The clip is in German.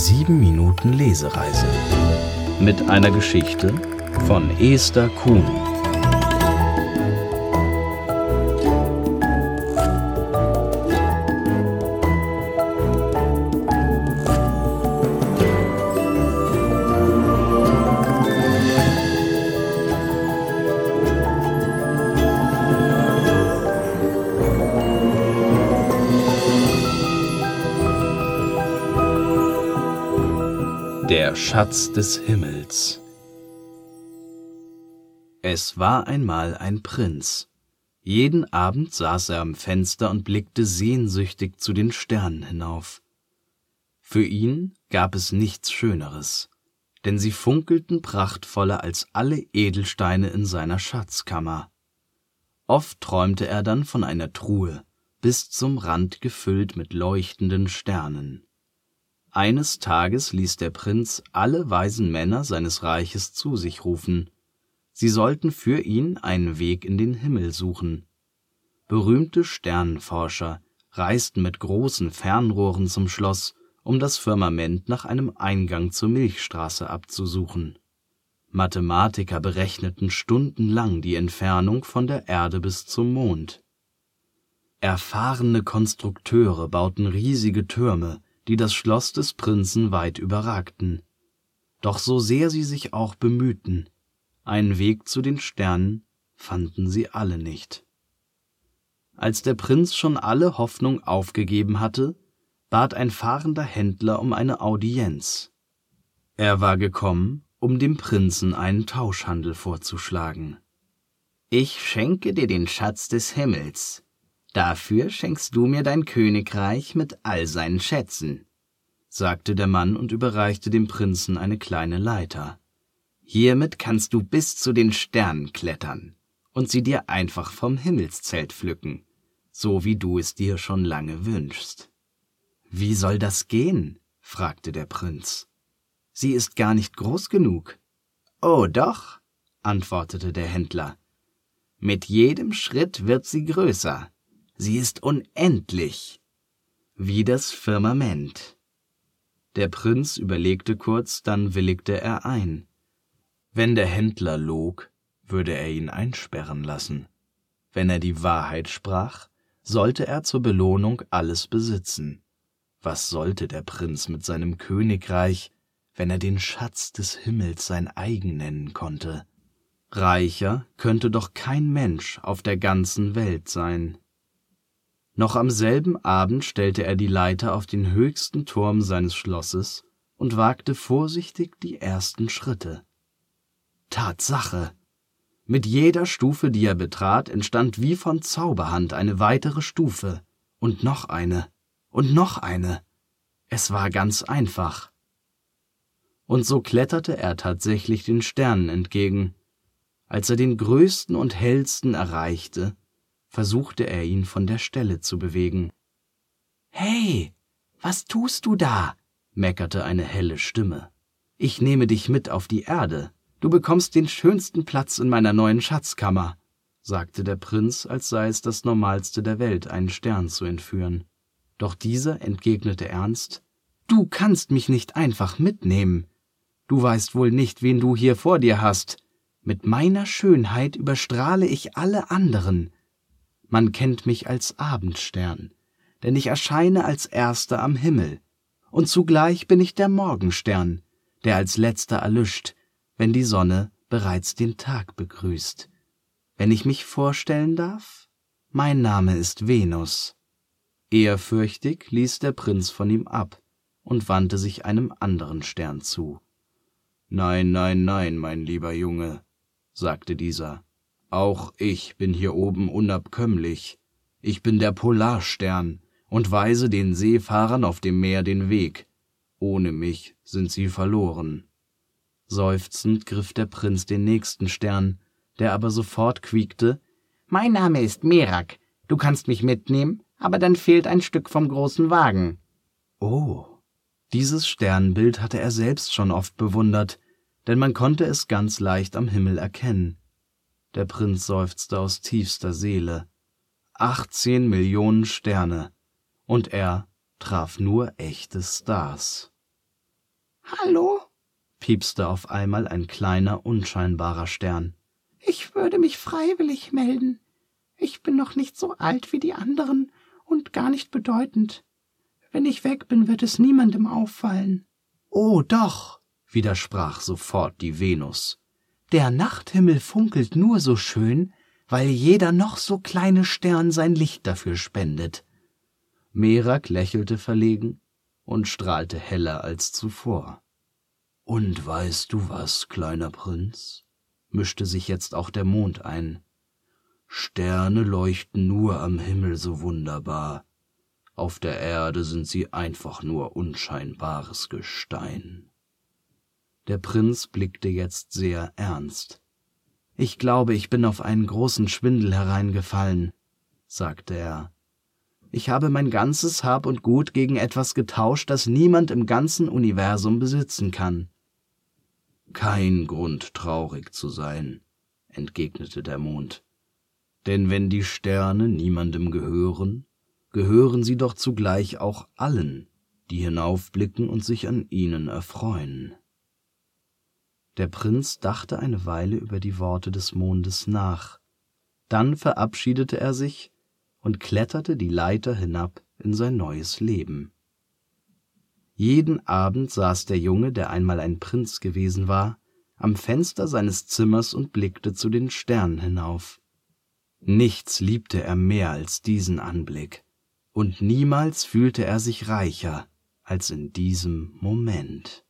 7 Minuten Lesereise mit einer Geschichte von Esther Kuhn. Der Schatz des Himmels Es war einmal ein Prinz. Jeden Abend saß er am Fenster und blickte sehnsüchtig zu den Sternen hinauf. Für ihn gab es nichts Schöneres, denn sie funkelten prachtvoller als alle Edelsteine in seiner Schatzkammer. Oft träumte er dann von einer Truhe, bis zum Rand gefüllt mit leuchtenden Sternen. Eines Tages ließ der Prinz alle weisen Männer seines Reiches zu sich rufen. Sie sollten für ihn einen Weg in den Himmel suchen. Berühmte Sternenforscher reisten mit großen Fernrohren zum Schloss, um das Firmament nach einem Eingang zur Milchstraße abzusuchen. Mathematiker berechneten stundenlang die Entfernung von der Erde bis zum Mond. Erfahrene Konstrukteure bauten riesige Türme, die das Schloss des Prinzen weit überragten. Doch so sehr sie sich auch bemühten, einen Weg zu den Sternen fanden sie alle nicht. Als der Prinz schon alle Hoffnung aufgegeben hatte, bat ein fahrender Händler um eine Audienz. Er war gekommen, um dem Prinzen einen Tauschhandel vorzuschlagen. Ich schenke dir den Schatz des Himmels, Dafür schenkst du mir dein Königreich mit all seinen Schätzen, sagte der Mann und überreichte dem Prinzen eine kleine Leiter. Hiermit kannst du bis zu den Sternen klettern und sie dir einfach vom Himmelszelt pflücken, so wie du es dir schon lange wünschst. Wie soll das gehen? fragte der Prinz. Sie ist gar nicht groß genug. Oh doch, antwortete der Händler. Mit jedem Schritt wird sie größer. Sie ist unendlich, wie das Firmament. Der Prinz überlegte kurz, dann willigte er ein. Wenn der Händler log, würde er ihn einsperren lassen. Wenn er die Wahrheit sprach, sollte er zur Belohnung alles besitzen. Was sollte der Prinz mit seinem Königreich, wenn er den Schatz des Himmels sein eigen nennen konnte? Reicher könnte doch kein Mensch auf der ganzen Welt sein. Noch am selben Abend stellte er die Leiter auf den höchsten Turm seines Schlosses und wagte vorsichtig die ersten Schritte. Tatsache! Mit jeder Stufe, die er betrat, entstand wie von Zauberhand eine weitere Stufe und noch eine und noch eine. Es war ganz einfach. Und so kletterte er tatsächlich den Sternen entgegen. Als er den größten und hellsten erreichte, versuchte er ihn von der Stelle zu bewegen. Hey, was tust du da? meckerte eine helle Stimme. Ich nehme dich mit auf die Erde. Du bekommst den schönsten Platz in meiner neuen Schatzkammer, sagte der Prinz, als sei es das Normalste der Welt, einen Stern zu entführen. Doch dieser entgegnete ernst Du kannst mich nicht einfach mitnehmen. Du weißt wohl nicht, wen du hier vor dir hast. Mit meiner Schönheit überstrahle ich alle anderen. Man kennt mich als Abendstern, denn ich erscheine als erster am Himmel, und zugleich bin ich der Morgenstern, der als letzter erlischt, wenn die Sonne bereits den Tag begrüßt. Wenn ich mich vorstellen darf, mein Name ist Venus. Ehrfürchtig ließ der Prinz von ihm ab und wandte sich einem anderen Stern zu. Nein, nein, nein, mein lieber Junge, sagte dieser, auch ich bin hier oben unabkömmlich. Ich bin der Polarstern und weise den Seefahrern auf dem Meer den Weg. Ohne mich sind sie verloren. Seufzend griff der Prinz den nächsten Stern, der aber sofort quiekte Mein Name ist Merak. Du kannst mich mitnehmen, aber dann fehlt ein Stück vom großen Wagen. Oh. Dieses Sternbild hatte er selbst schon oft bewundert, denn man konnte es ganz leicht am Himmel erkennen. Der Prinz seufzte aus tiefster Seele. Achtzehn Millionen Sterne. Und er traf nur echte Stars. Hallo? piepste auf einmal ein kleiner, unscheinbarer Stern. Ich würde mich freiwillig melden. Ich bin noch nicht so alt wie die anderen und gar nicht bedeutend. Wenn ich weg bin, wird es niemandem auffallen. Oh doch, widersprach sofort die Venus. Der Nachthimmel funkelt nur so schön, weil jeder noch so kleine Stern sein Licht dafür spendet. Merak lächelte verlegen und strahlte heller als zuvor. Und weißt du was, kleiner Prinz? mischte sich jetzt auch der Mond ein. Sterne leuchten nur am Himmel so wunderbar. Auf der Erde sind sie einfach nur unscheinbares Gestein. Der Prinz blickte jetzt sehr ernst. Ich glaube, ich bin auf einen großen Schwindel hereingefallen, sagte er. Ich habe mein ganzes Hab und Gut gegen etwas getauscht, das niemand im ganzen Universum besitzen kann. Kein Grund, traurig zu sein, entgegnete der Mond. Denn wenn die Sterne niemandem gehören, gehören sie doch zugleich auch allen, die hinaufblicken und sich an ihnen erfreuen. Der Prinz dachte eine Weile über die Worte des Mondes nach, dann verabschiedete er sich und kletterte die Leiter hinab in sein neues Leben. Jeden Abend saß der Junge, der einmal ein Prinz gewesen war, am Fenster seines Zimmers und blickte zu den Sternen hinauf. Nichts liebte er mehr als diesen Anblick, und niemals fühlte er sich reicher als in diesem Moment.